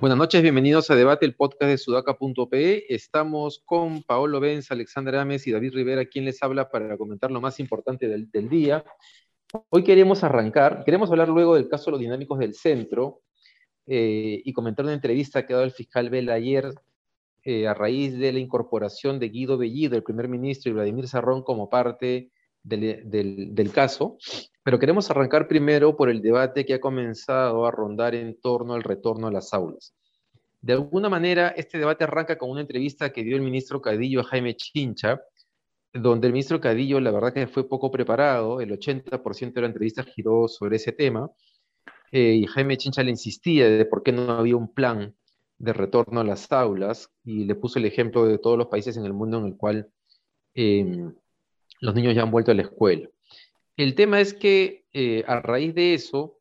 Buenas noches, bienvenidos a Debate, el podcast de sudaca.pe. Estamos con Paolo Benz, Alexander Ames y David Rivera, quien les habla para comentar lo más importante del, día. Hoy queremos arrancar, queremos hablar luego del caso de los dinámicos del centro eh, y comentar una entrevista que ha dado el fiscal Vela ayer eh, a raíz de la incorporación de Guido Bellido, el primer ministro, y Vladimir Sarrón como parte del, caso, pero queremos arrancar primero por el debate que ha comenzado a rondar en torno al retorno a las aulas. De alguna manera, este debate arranca con una entrevista que dio el ministro Cadillo a Jaime Chincha, donde el ministro Cadillo, la verdad que fue poco preparado, el 80% de la entrevista giró sobre ese tema, eh, y Jaime Chincha le insistía de por qué no había un plan de retorno a las aulas, y le puso el ejemplo de todos los países en el mundo en el cual em, los niños ya han vuelto a la escuela. El tema es que eh, a raíz de eso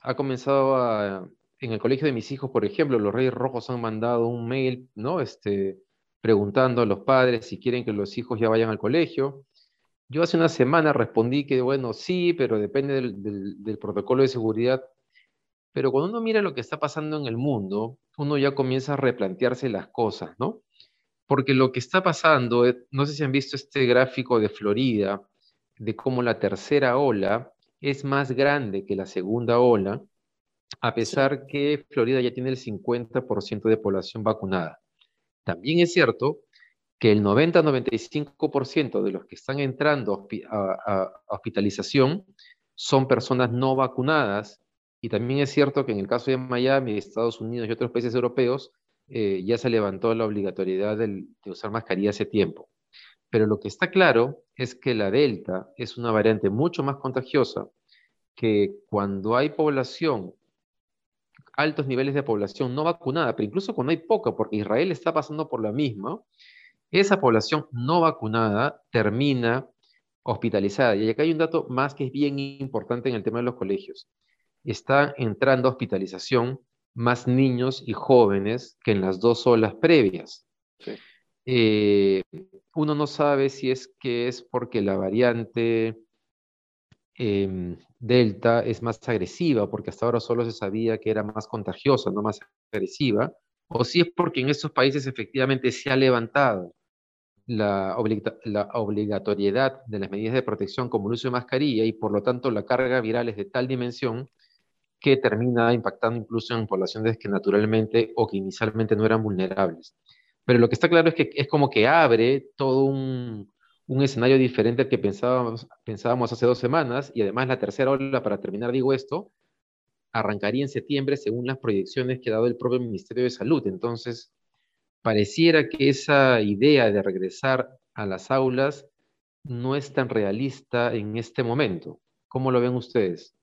ha comenzado en el colegio de mis hijos, por ejemplo, los Reyes Rojos han mandado un mail, ¿no? Este, preguntando a los padres si quieren que los hijos ya vayan al colegio. Yo hace una semana respondí que, bueno, sí, pero depende del, del protocolo de seguridad. Pero cuando uno mira lo que está pasando en el mundo, uno ya comienza a replantearse las cosas, ¿no? Porque lo que está pasando, eh, no sé si han visto este gráfico de Florida, de cómo la tercera ola es más grande que la segunda ola, a pesar que Florida ya tiene el 50% de población vacunada. También es cierto que el 90-95% de los que están entrando a, hospitalización son personas no vacunadas y también es cierto que en el caso de Miami, Estados Unidos y otros países europeos, eh, ya se levantó la obligatoriedad de, usar mascarilla hace tiempo. Pero lo que está claro es que la Delta es una variante mucho más contagiosa que cuando hay población, altos niveles de población no vacunada, pero incluso cuando hay poca, porque Israel está pasando por la misma, esa población no vacunada termina hospitalizada. Y acá hay un dato más que es bien importante en el tema de los colegios. Está entrando a hospitalización más niños y jóvenes que en las dos olas previas. Eh, uno no sabe si es que es porque la variante em, Delta es más agresiva, porque hasta ahora solo se sabía que era más contagiosa, no más agresiva, o si es porque en estos países efectivamente se ha levantado la, la, obligatoriedad de las medidas de protección como el uso de mascarilla y por lo tanto la carga viral es de tal dimensión que termina impactando incluso en poblaciones que naturalmente o que inicialmente no eran vulnerables. Pero lo que está claro es que es como que abre todo un, escenario diferente al que pensábamos, pensábamos hace dos semanas y además la tercera ola, para terminar digo esto, arrancaría en septiembre según las proyecciones que ha dado el propio Ministerio de Salud. Entonces, pareciera que esa idea de regresar a las aulas no es tan realista en este momento. ¿Cómo lo ven ustedes?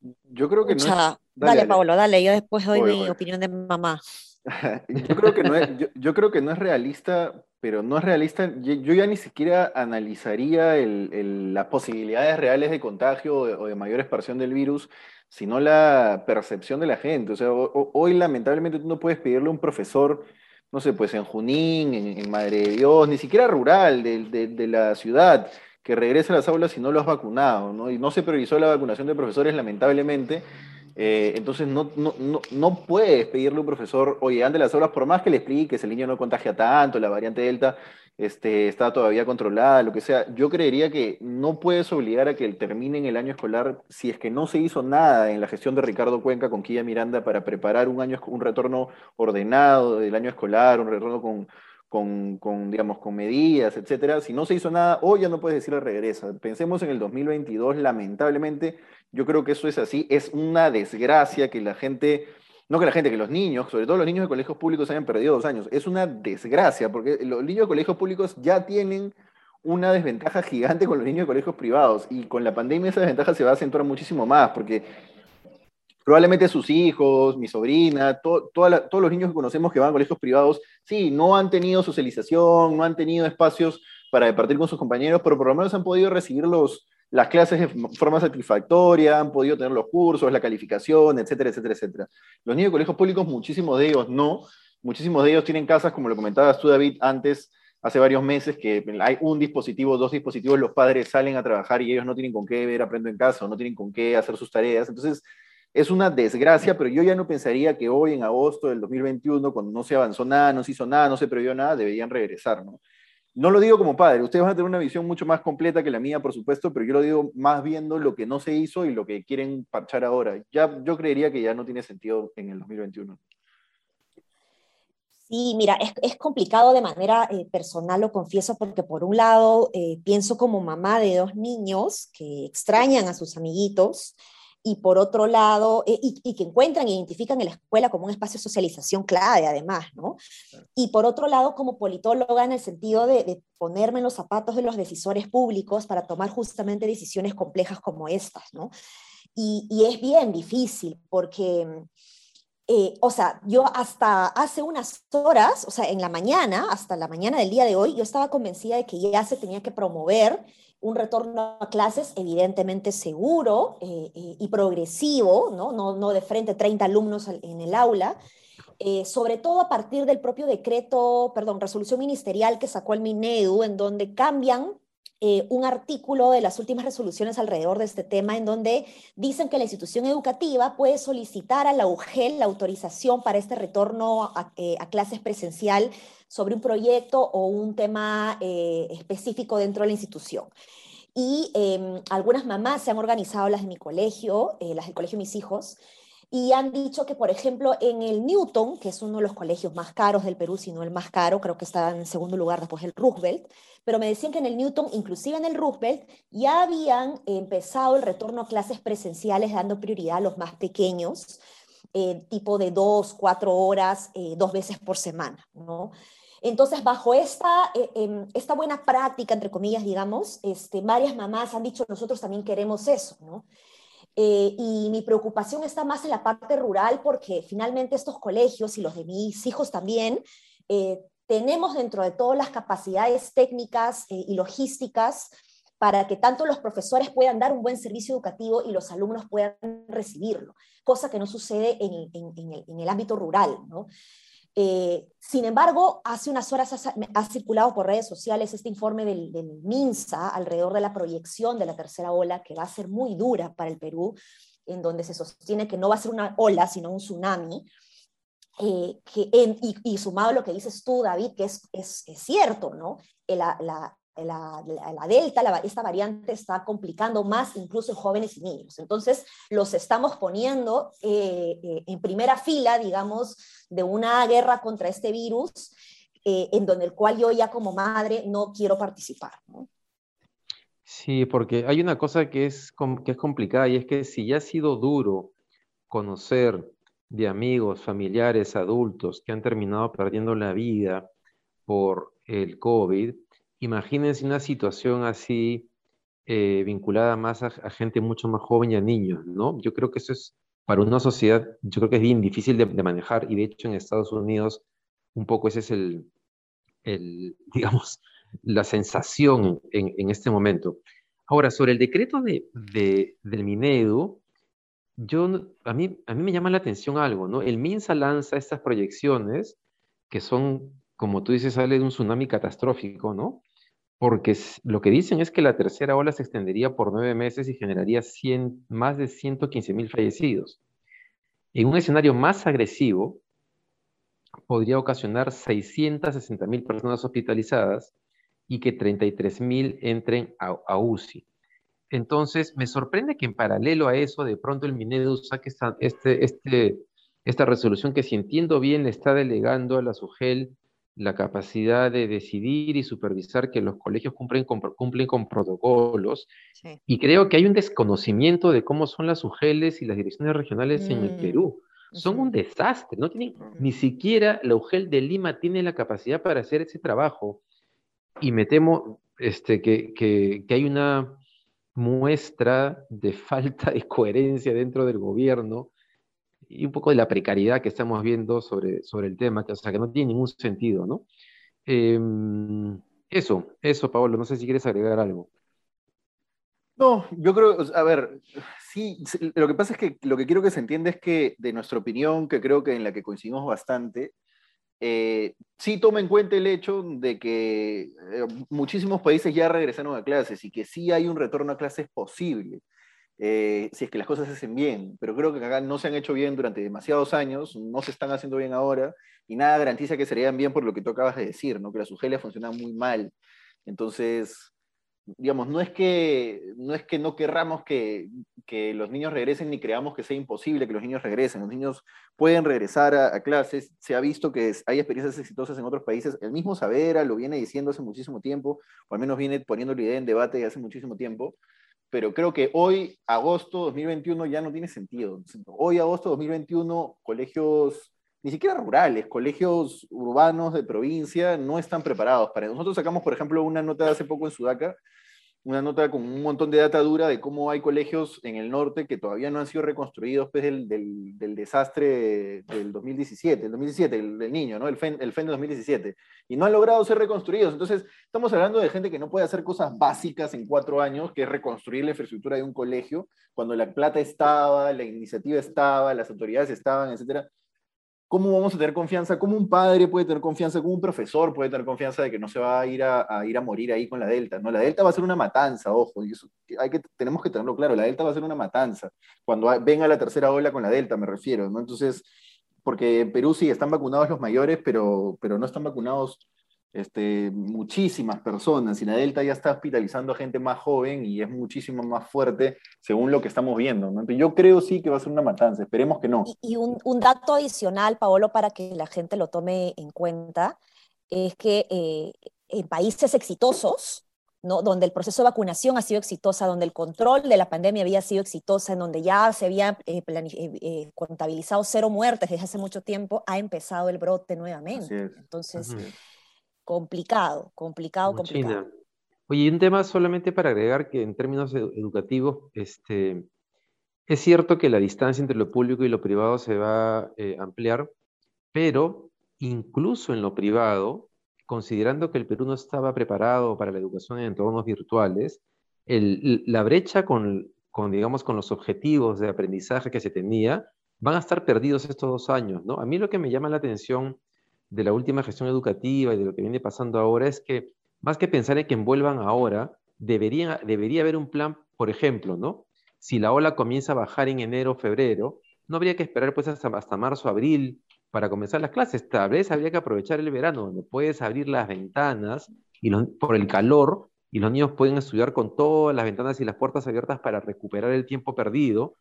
Yo creo que no. Es... Dale, Pablo, dale, yo después doy mi opinión de mamá. yo, creo que no es, yo, creo que no es realista, pero no es realista. Yo, ya ni siquiera analizaría el, las posibilidades reales de contagio o de, mayor expansión del virus, sino la percepción de la gente. O sea, hoy lamentablemente tú no puedes pedirle a un profesor, no sé, pues en Junín, en, Madre de Dios, ni siquiera rural de, de la ciudad que regrese a las aulas si no lo has vacunado, ¿no? Y no se priorizó la vacunación de profesores, lamentablemente. Eh, entonces no, no, no, no, puedes pedirle a un profesor, oye, ande las aulas, por más que le expliques, el niño no contagia tanto, la variante Delta este, está todavía controlada, lo que sea. Yo creería que no puedes obligar a que terminen el año escolar si es que no se hizo nada en la gestión de Ricardo Cuenca con Quilla Miranda para preparar un, año, un retorno ordenado del año escolar, un retorno con, con, con, digamos, con medidas, etcétera. Si no se hizo nada, hoy ya no puedes decirle regresa. Pensemos en el 2022, lamentablemente, yo creo que eso es así. Es una desgracia que la gente, no que la gente, que los niños, sobre todo los niños de colegios públicos, hayan perdido dos años. Es una desgracia, porque los niños de colegios públicos ya tienen una desventaja gigante con los niños de colegios privados y con la pandemia esa desventaja se va a acentuar muchísimo más, porque probablemente sus hijos, mi sobrina, todos los niños que conocemos que van a colegios privados, sí, no han tenido socialización, no han tenido espacios para departir con sus compañeros, pero por lo menos han podido recibir los, las clases de forma satisfactoria, han podido tener los cursos, la calificación, etcétera, etcétera, etcétera. Los niños de colegios públicos, muchísimos de ellos no, muchísimos de ellos tienen casas, como lo comentabas tú, David, antes, hace varios meses, que hay un dispositivo, dos dispositivos, los padres salen a trabajar y ellos no tienen con qué ver aprendo en casa, no tienen con qué hacer sus tareas. Entonces, es una desgracia, pero yo ya no pensaría que hoy, en agosto del 2021, cuando no se avanzó nada, no se hizo nada, no se previó nada, deberían regresar, ¿no? No lo digo como padre, ustedes van a tener una visión mucho más completa que la mía, por supuesto, pero yo lo digo más viendo lo que no se hizo y lo que quieren parchar ahora. Ya, yo creería que ya no tiene sentido en el 2021. Sí, mira, es, complicado de manera eh, personal, lo confieso, porque por un lado eh, pienso como mamá de dos niños que extrañan a sus amiguitos, y por otro lado, eh, y, que encuentran e identifican en la escuela como un espacio de socialización clave, además, ¿no? Y por otro lado, como politóloga, en el sentido de, ponerme en los zapatos de los decisores públicos para tomar justamente decisiones complejas como estas, ¿no? Y, es bien difícil porque... Eh, o sea, yo hasta hace unas horas, o sea, en la mañana, hasta la mañana del día de hoy, yo estaba convencida de que ya se tenía que promover un retorno a clases evidentemente seguro eh, eh, y progresivo, ¿no? No, no de frente 30 alumnos en el aula, eh, sobre todo a partir del propio decreto, perdón, resolución ministerial que sacó el MINEDU, en donde cambian un artículo de las últimas resoluciones alrededor de este tema, en donde dicen que la institución educativa puede solicitar a la UGEL la autorización para este retorno a, a clases presencial sobre un proyecto o un tema eh, específico dentro de la institución. Y em, algunas mamás se han organizado, las de mi colegio, eh, las del colegio de mis hijos, y han dicho que, por ejemplo, en el Newton, que es uno de los colegios más caros del Perú, si no el más caro, creo que está en segundo lugar después del Roosevelt, pero me decían que en el Newton, inclusive en el Roosevelt, ya habían empezado el retorno a clases presenciales dando prioridad a los más pequeños, eh, tipo de dos, cuatro horas, dos veces por semana, ¿no? Entonces, bajo esta, eh, em, esta buena práctica, entre comillas, digamos, este, varias mamás han dicho, nosotros también queremos eso, ¿no? Eh, y mi preocupación está más en la parte rural porque finalmente estos colegios y los de mis hijos también, eh, tenemos dentro de todas las capacidades técnicas y logísticas para que tanto los profesores puedan dar un buen servicio educativo y los alumnos puedan recibirlo, cosa que no sucede en, en, el, en el, ámbito rural. ¿no? Eh, sin embargo, hace unas horas ha, circulado por redes sociales este informe del, MINSA alrededor de la proyección de la tercera ola, que va a ser muy dura para el Perú, en donde se sostiene que no va a ser una ola, sino un tsunami. Eh, que y, sumado a lo que dices tú, David, que es, es, cierto, ¿no? La, la, la, delta, esta variante está complicando más incluso en jóvenes y niños. Entonces, los estamos poniendo eh, eh, en primera fila, digamos, de una guerra contra este virus, eh, en donde el cual yo ya como madre no quiero participar. Sí, porque hay una cosa que es, que es complicada y es que si ya ha sido duro conocer de amigos, familiares, adultos que han terminado perdiendo la vida por el COVID, imagínense una situación así eh, vinculada más a, gente mucho más joven y a niños, ¿no? Yo creo que eso es, para una sociedad, yo creo que es bien difícil de, manejar y de hecho en Estados Unidos un poco ese es el, digamos, la sensación en, este momento. Ahora, sobre el decreto de, del Minedu, yo, a, mí, a mí me llama la atención algo, ¿no? El MINSA lanza estas proyecciones que son, como tú dices, sale de un tsunami catastrófico, ¿no? Porque lo que dicen es que la tercera ola se extendería por nueve meses y generaría más de 115 mil fallecidos. En un escenario más agresivo, podría ocasionar 660 mil personas hospitalizadas y que 33 mil entren a, UCI. Entonces, me sorprende que en paralelo a eso, de pronto el Minedu saque esta, este, este, esta resolución que si entiendo bien le está delegando a la SUGEL la capacidad de decidir y supervisar que los colegios cumplen con, cumplen con protocolos. Y creo que hay un desconocimiento de cómo son las UGELs y las direcciones regionales en el mm, Perú. Son un desastre, no tienen, ni siquiera la UGEL de Lima tiene la capacidad para hacer ese trabajo. Y me temo este, que, que, que hay una muestra de falta de coherencia dentro del gobierno y un poco de la precariedad que estamos viendo sobre, sobre el tema, que, o sea, que no tiene ningún sentido, ¿no? Em, eso, eso, Pablo, no sé si quieres agregar algo. No, yo creo, a ver, sí, lo que pasa es que lo que quiero que se entienda es que de nuestra opinión, que creo que en la que coincidimos bastante, eh, sí toma en cuenta el hecho de que eh, muchísimos países ya regresaron a clases y que sí hay un retorno a clases posible, eh, si es que las cosas se hacen bien, pero creo que acá no se han hecho bien durante demasiados años, no se están haciendo bien ahora, y nada garantiza que serían bien por lo que tú acabas de decir, ¿no? que las UGELIA funcionan muy mal. Entonces, digamos, no es que no, es que no querramos que, que, los niños regresen ni creamos que sea imposible que los niños regresen. Los niños pueden regresar a, clases. Se ha visto que hay experiencias exitosas en otros países. El mismo Savera lo viene diciendo hace muchísimo tiempo, o al menos viene poniendo la idea en debate hace muchísimo tiempo. Pero creo que hoy, agosto 2021, ya no tiene sentido. Hoy, agosto 2021, colegios ni siquiera rurales, colegios urbanos de provincia no están preparados para Nosotros sacamos, por ejemplo, una nota de hace poco en Sudaca una nota con un montón de data dura de cómo hay colegios en el norte que todavía no han sido reconstruidos después del, del, desastre del 2017, el 2017, el, niño, ¿no? El FEN, el FEN de 2017, y no han logrado ser reconstruidos. Entonces, estamos hablando de gente que no puede hacer cosas básicas en cuatro años, que es reconstruir la infraestructura de un colegio, cuando la plata estaba, la iniciativa estaba, las autoridades estaban, etcétera. ¿Cómo vamos a tener confianza? ¿Cómo un padre puede tener confianza? ¿Cómo un profesor puede tener confianza de que no se va a ir a, ir a morir ahí con la Delta? No, la Delta va a ser una matanza, ojo, y eso hay que, tenemos que tenerlo claro, la Delta va a ser una matanza. Cuando venga la tercera ola con la Delta, me refiero, ¿no? Entonces, porque en Perú sí están vacunados los mayores, pero, pero no están vacunados este, muchísimas personas y la Delta ya está hospitalizando a gente más joven y es muchísimo más fuerte según lo que estamos viendo. Yo creo sí que va a ser una matanza, esperemos que no. Y, un, dato adicional, Paolo, para que la gente lo tome en cuenta, es que eh, en países exitosos, ¿no? donde el proceso de vacunación ha sido exitosa, donde el control de la pandemia había sido exitosa, en donde ya se había eh, eh, contabilizado cero muertes desde hace mucho tiempo, ha empezado el brote nuevamente. Entonces complicado, complicado, complicado. Oye, un tema solamente para agregar que en términos educativos, este, es cierto que la distancia entre lo público y lo privado se va a eh, ampliar, pero incluso en lo privado, considerando que el Perú no estaba preparado para la educación en entornos virtuales, la brecha con, con, digamos, con los objetivos de aprendizaje que se tenía van a estar perdidos estos dos años, ¿no? A mí lo que me llama la atención de la última gestión educativa y de lo que viene pasando ahora es que más que pensar en que envuelvan ahora, debería, debería haber un plan, por ejemplo, ¿no? Si la ola comienza a bajar en enero o febrero, no habría que esperar pues hasta, hasta marzo, abril para comenzar las clases. Tal vez habría que aprovechar el verano, donde puedes abrir las ventanas y por el calor y los niños pueden estudiar con todas las ventanas y las puertas abiertas para recuperar el tiempo perdido.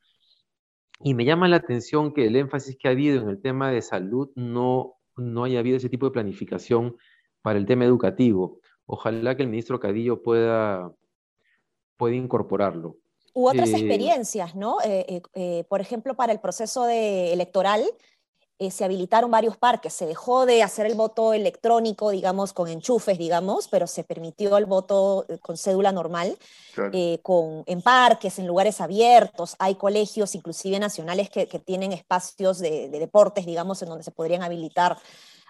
Y me llama la atención que el énfasis que ha habido en el tema de salud no no haya habido ese tipo de planificación para el tema educativo. Ojalá que el ministro Cadillo pueda, pueda incorporarlo. U otras eh, experiencias, ¿no? Eh, eh, por ejemplo, para el proceso de, electoral, se habilitaron varios parques, se dejó de hacer el voto electrónico, digamos, con enchufes, digamos, pero se permitió el voto con cédula normal, con, en parques, en lugares abiertos, hay colegios, inclusive nacionales, que, tienen espacios de, de, deportes, digamos, en donde se podrían habilitar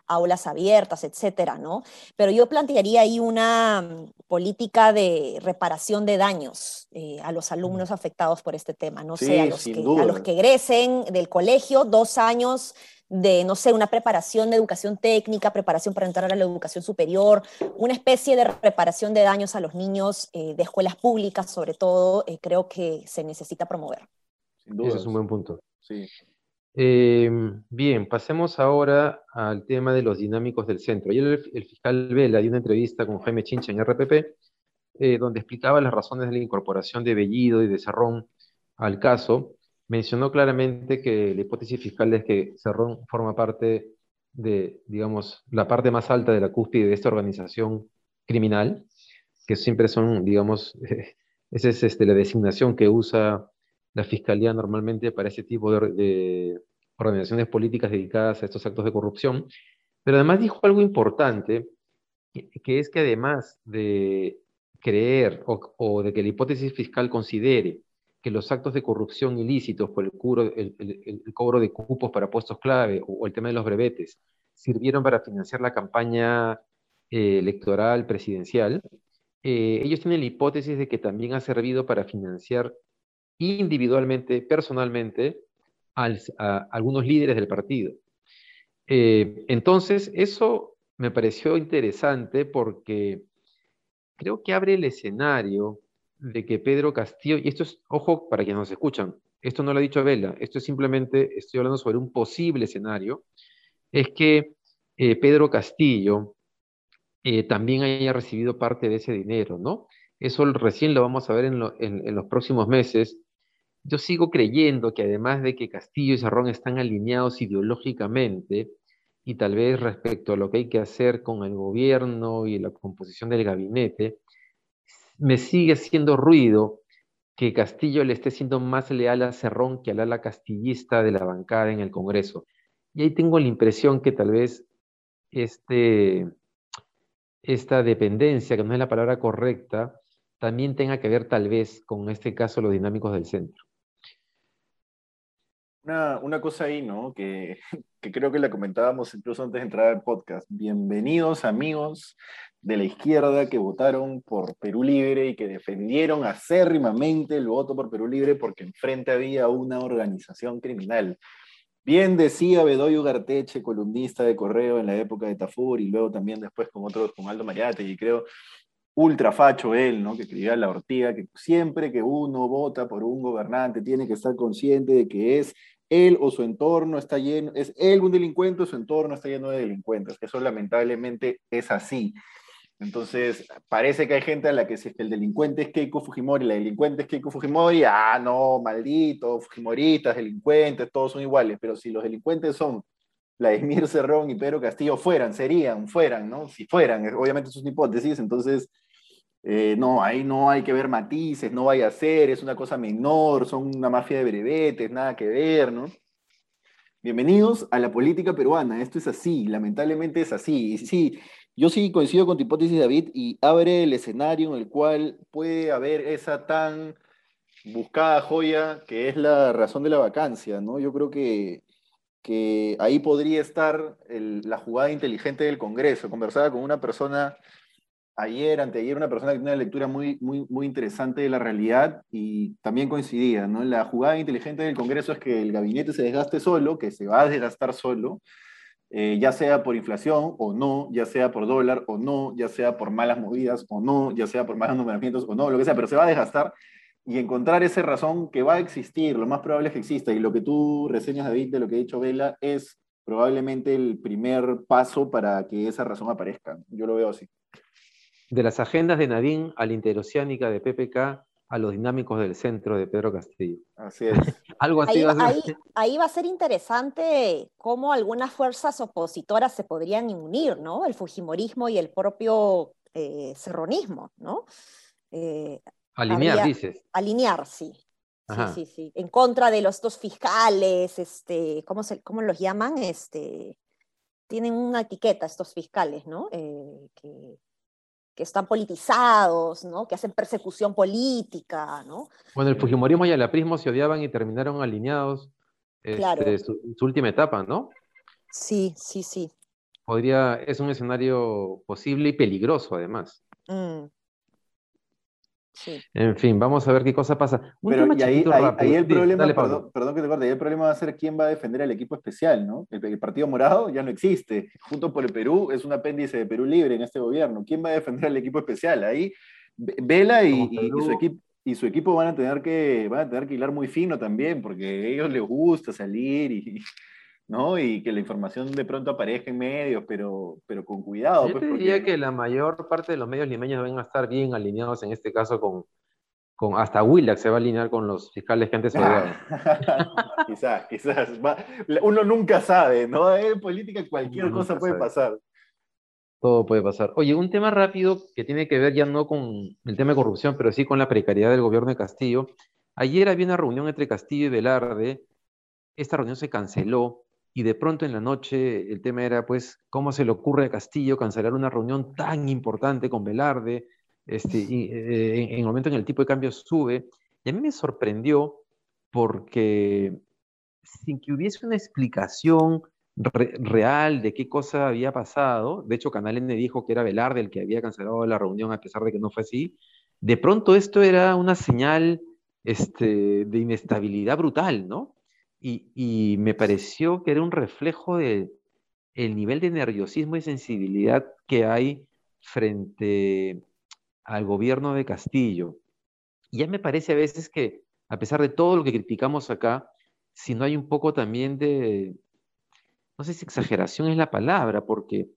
aulas abiertas, etcétera, ¿no? Pero yo plantearía ahí una mm, política de reparación de daños eh, a los alumnos afectados por este tema, no sé, a los, que, a los que egresen del colegio, dos años de, no sé, una preparación de educación técnica, preparación para entrar a la educación superior, una especie de reparación de daños a los niños eh, de escuelas públicas, sobre todo, eh, creo que se necesita promover. Ese es un buen punto. Sí. Eh, bien, pasemos ahora al tema de los dinámicos del centro. Ayer el, fiscal Vela dio una entrevista con Jaime Chincha en RPP, eh, donde explicaba las razones de la incorporación de Bellido y de Cerrón al caso. Mencionó claramente que la hipótesis fiscal es que Cerrón forma parte de, digamos, la parte más alta de la cúspide de esta organización criminal, que siempre son, digamos, esa es este, la designación que usa la Fiscalía normalmente para ese tipo de, organizaciones políticas dedicadas a estos actos de corrupción, pero además dijo algo importante, que, es que además de creer o, de que la hipótesis fiscal considere que los actos de corrupción ilícitos por el, cobro de cupos para puestos clave o, el tema de los brevetes sirvieron para financiar la campaña eh, electoral presidencial, eh, ellos tienen la hipótesis de que también ha servido para financiar individualmente, personalmente, a algunos líderes del partido. Eh, entonces, eso me pareció interesante porque creo que abre el escenario de que Pedro Castillo, y esto es, ojo para quienes nos escuchan, esto no lo ha dicho Vela, esto es simplemente, estoy hablando sobre un posible escenario, es que eh, Pedro Castillo eh, también haya recibido parte de ese dinero, ¿no? Eso recién lo vamos a ver en, en los próximos meses. Yo sigo creyendo que además de que Castillo y Cerrón están alineados ideológicamente, y tal vez respecto a lo que hay que hacer con el gobierno y la composición del gabinete, me sigue haciendo ruido que Castillo le esté siendo más leal a Cerrón que al ala castillista de la bancada en el Congreso. Y ahí tengo la impresión que tal vez este, esta dependencia, que no es la palabra correcta, también tenga que ver tal vez con este caso los dinámicos del centro. Una, cosa ahí, ¿no? Que, que, creo que la comentábamos incluso antes de entrar al podcast. Bienvenidos amigos de la izquierda que votaron por Perú Libre y que defendieron acérrimamente el voto por Perú Libre porque enfrente había una organización criminal. Bien decía Bedoyo Garteche, columnista de Correo en la época de Tafur y luego también después con otros, con Aldo Mariate y creo ultra facho él, ¿no? que escribía la ortiga, que siempre que uno vota por un gobernante tiene que estar consciente de que es él o su entorno está lleno, es él un delincuente o su entorno está lleno de delincuentes. Eso lamentablemente es así. Entonces, parece que hay gente a la que si es que el delincuente es Keiko Fujimori, la delincuente es Keiko Fujimori, ah, no, maldito, Fujimoristas, delincuentes, todos son iguales, pero si los delincuentes son Vladimir Cerrón y Pedro Castillo fueran, serían, fueran, ¿no? Si fueran, obviamente eso es una hipótesis, entonces, eh, no, ahí no hay que ver matices, no vaya a ser, es una cosa menor, son una mafia de brevetes, nada que ver, ¿no? Bienvenidos a la política peruana, esto es así, lamentablemente es así, y sí, yo sí coincido con tu hipótesis, David, y abre el escenario en el cual puede haber esa tan buscada joya que es la razón de la vacancia, ¿no? Yo creo que, que ahí podría estar la jugada inteligente del Congreso. Conversaba con una persona ayer, anteayer, una persona que tiene una lectura muy, muy, muy interesante de la realidad y también coincidía, ¿no? La jugada inteligente del Congreso es que el gabinete se desgaste solo, que se va a desgastar solo, eh, ya sea por inflación o no, ya sea por dólar o no, ya sea por malas movidas o no, ya sea por malos nombramientos o no, lo que sea, pero se va a desgastar y encontrar esa razón que va a existir, lo más probable es que exista, y lo que tú reseñas, David, de lo que ha dicho Vela, es probablemente el primer paso para que esa razón aparezca. Yo lo veo así. De las agendas de Nadine a la interoceánica de PPK, a los dinámicos del centro de Pedro Castillo. Así es. Algo así ahí, va a ser. Ahí, va a ser interesante cómo algunas fuerzas opositoras se podrían unir, ¿no? El Fujimorismo y el propio eh, serronismo, ¿no? Eh, alinear, dices. Alinear, sí. Sí, sí, sí. En contra de los dos fiscales, este, ¿cómo, se, cómo los llaman? Este, tienen una etiqueta estos fiscales, ¿no? Eh, que, que están politizados, ¿no? que hacen persecución política. ¿no? Bueno, el Fujimorismo y el aprismo se odiaban y terminaron alineados este, su, última etapa, ¿no? Sí, sí, sí. Podría, es un escenario posible y peligroso además. Mm. En fin, vamos a ver qué cosa pasa. Pero y ahí, el problema, perdón, que te corte, el problema va a ser quién va a defender al equipo especial, ¿no? El, Partido Morado ya no existe. Junto por el Perú es un apéndice de Perú Libre en este gobierno. ¿Quién va a defender al equipo especial? Ahí Vela y, su equipo y su equipo van a tener que van a tener que hilar muy fino también, porque a ellos les gusta salir y, ¿no? Y que la información de pronto aparezca en medios, pero, pero con cuidado. Yo pues, diría que la mayor parte de los medios limeños van a estar bien alineados en este caso con, con hasta Willax se va a alinear con los fiscales que antes se quizás, quizás. uno nunca sabe, ¿no? En política cualquier cosa puede pasar. Todo puede pasar. Oye, un tema rápido que tiene que ver ya no con el tema de corrupción, pero sí con la precariedad del gobierno de Castillo. Ayer había una reunión entre Castillo y Velarde. Esta reunión se canceló y de pronto en la noche el tema era, pues, ¿cómo se le ocurre a Castillo cancelar una reunión tan importante con Velarde? Este, y, eh, en, el momento en el tipo de cambio sube. Y a mí me sorprendió porque sin que hubiese una explicación real de qué cosa había pasado, de hecho Canal N dijo que era Velarde el que había cancelado la reunión a pesar de que no fue así, de pronto esto era una señal este, de inestabilidad brutal, ¿no? Y, me pareció que era un reflejo de, el nivel de nerviosismo y sensibilidad que hay frente al gobierno de Castillo. Y ya me parece a veces que, a pesar de todo lo que criticamos acá, si no hay un poco también de, no sé si exageración es la palabra, porque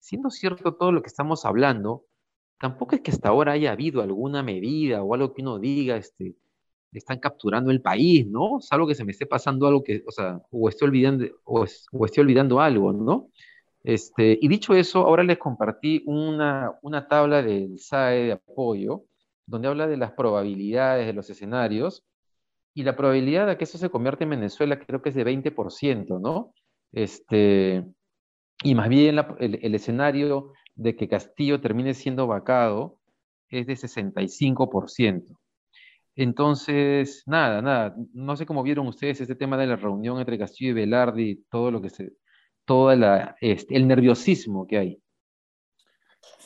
siendo cierto todo lo que estamos hablando, tampoco es que hasta ahora haya habido alguna medida o algo que uno diga, este, están capturando el país, ¿no? Salvo que se me esté pasando algo que, o sea, o estoy olvidando, o, estoy olvidando algo, ¿no? Este, y dicho eso, ahora les compartí una, una tabla del SAE de apoyo, donde habla de las probabilidades de los escenarios, y la probabilidad de que eso se convierta en Venezuela creo que es de 20%, ¿no? Este, y más bien el, escenario de que Castillo termine siendo vacado es de 65%. Entonces, nada, nada, no sé cómo vieron ustedes este tema de la reunión entre Castillo y Velarde todo lo que se, todo este, el nerviosismo que hay.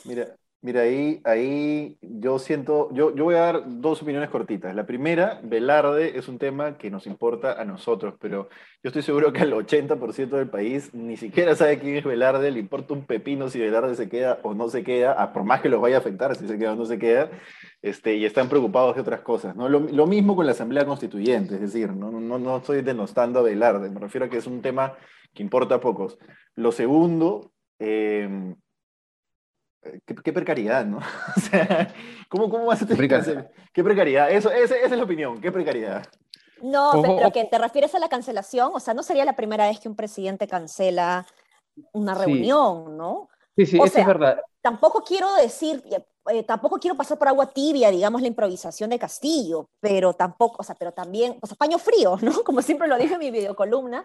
Mira, Mira, ahí, ahí yo siento, yo, yo voy a dar dos opiniones cortitas. La primera, Velarde es un tema que nos importa a nosotros, pero yo estoy seguro que al 80% del país ni siquiera sabe quién es Velarde, le importa un pepino si Velarde se queda o no se queda, por más que los vaya a afectar si se queda o no se queda, este, y están preocupados de otras cosas. ¿no? Lo, lo mismo con la Asamblea Constituyente, es decir, no, no, no estoy denostando a Velarde, me refiero a que es un tema que importa a pocos. Lo segundo, eh, Qué, precariedad, ¿no? o sea, ¿cómo, cómo vas a tener Qué precariedad. Eso, esa, es la opinión, qué precariedad. No, pero que te refieres a la cancelación, o sea, no sería la primera vez que un presidente cancela una reunión, ¿no? Sí, sí, eso es verdad. Tampoco quiero decir, eh, tampoco quiero pasar por agua tibia, digamos, la improvisación de Castillo, pero tampoco, o sea, pero también, o sea, paño frío, ¿no? Como siempre lo dije en mi videocolumna.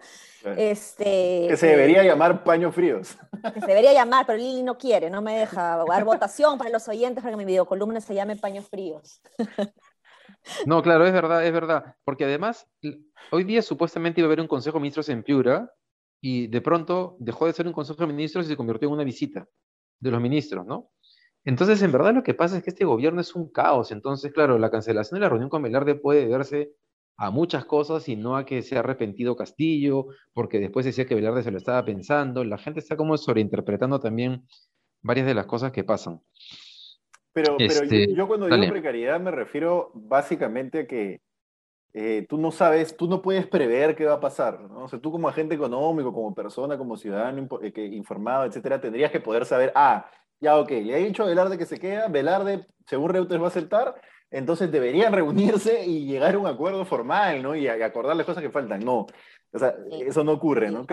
Este, que se debería eh, llamar paños fríos. Que se debería llamar, pero Lili no quiere, no me deja dar votación para los oyentes para que mi videocolumna se llame paños fríos. No, claro, es verdad, es verdad. Porque además, hoy día supuestamente iba a haber un Consejo de Ministros en Piura y de pronto dejó de ser un Consejo de Ministros y se convirtió en una visita de los ministros, ¿no? Entonces, en verdad lo que pasa es que este gobierno es un caos. Entonces, claro, la cancelación de la reunión con Velarde puede deberse a muchas cosas y no a que se ha arrepentido Castillo, porque después decía que Velarde se lo estaba pensando. La gente está como sobreinterpretando también varias de las cosas que pasan. Pero, este, yo, cuando digo precariedad me refiero básicamente a que eh, tú no sabes, tú no puedes prever qué va a pasar. ¿no? O sea, tú como agente económico, como persona, como ciudadano eh, informado, etcétera, tendrías que poder saber, ah, ya, ok, le ha dicho a Velarde que se queda, Velarde, según Reuters, va a aceptar, entonces deberían reunirse y llegar a un acuerdo formal, ¿no? Y acordar las cosas que faltan. No, o sea, eso no ocurre, ¿no?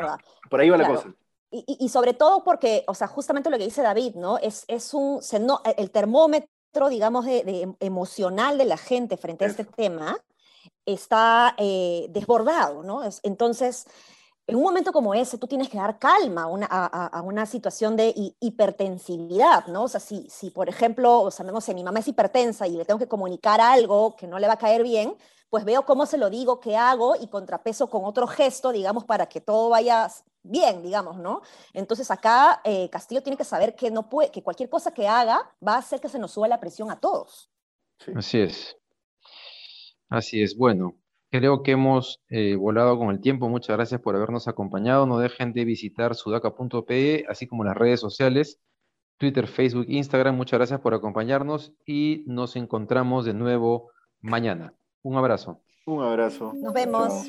Por ahí va la cosa. Y, sobre todo porque, o sea, justamente lo que dice David, ¿no? Es, es un, el termómetro, digamos, de, emocional de la gente frente a este tema está eh, desbordado, ¿no? Entonces, en un momento como ese, tú tienes que dar calma a una, situación de hipertensividad, ¿no? O sea, si, si por ejemplo, o sea, si mi mamá es hipertensa y le tengo que comunicar algo que no le va a caer bien, pues veo cómo se lo digo, qué hago y contrapeso con otro gesto, digamos, para que todo vaya bien, digamos, ¿no? Entonces acá eh, Castillo tiene que saber que, no puede, que cualquier cosa que haga va a hacer que se nos suba la presión a todos. Así es. Así es. Bueno, Creo que hemos eh, volado con el tiempo. Muchas gracias por habernos acompañado. No dejen de visitar sudaca.pe, así como las redes sociales, Twitter, Facebook, Instagram. Muchas gracias por acompañarnos y nos encontramos de nuevo mañana. Un abrazo. Un abrazo. Nos vemos.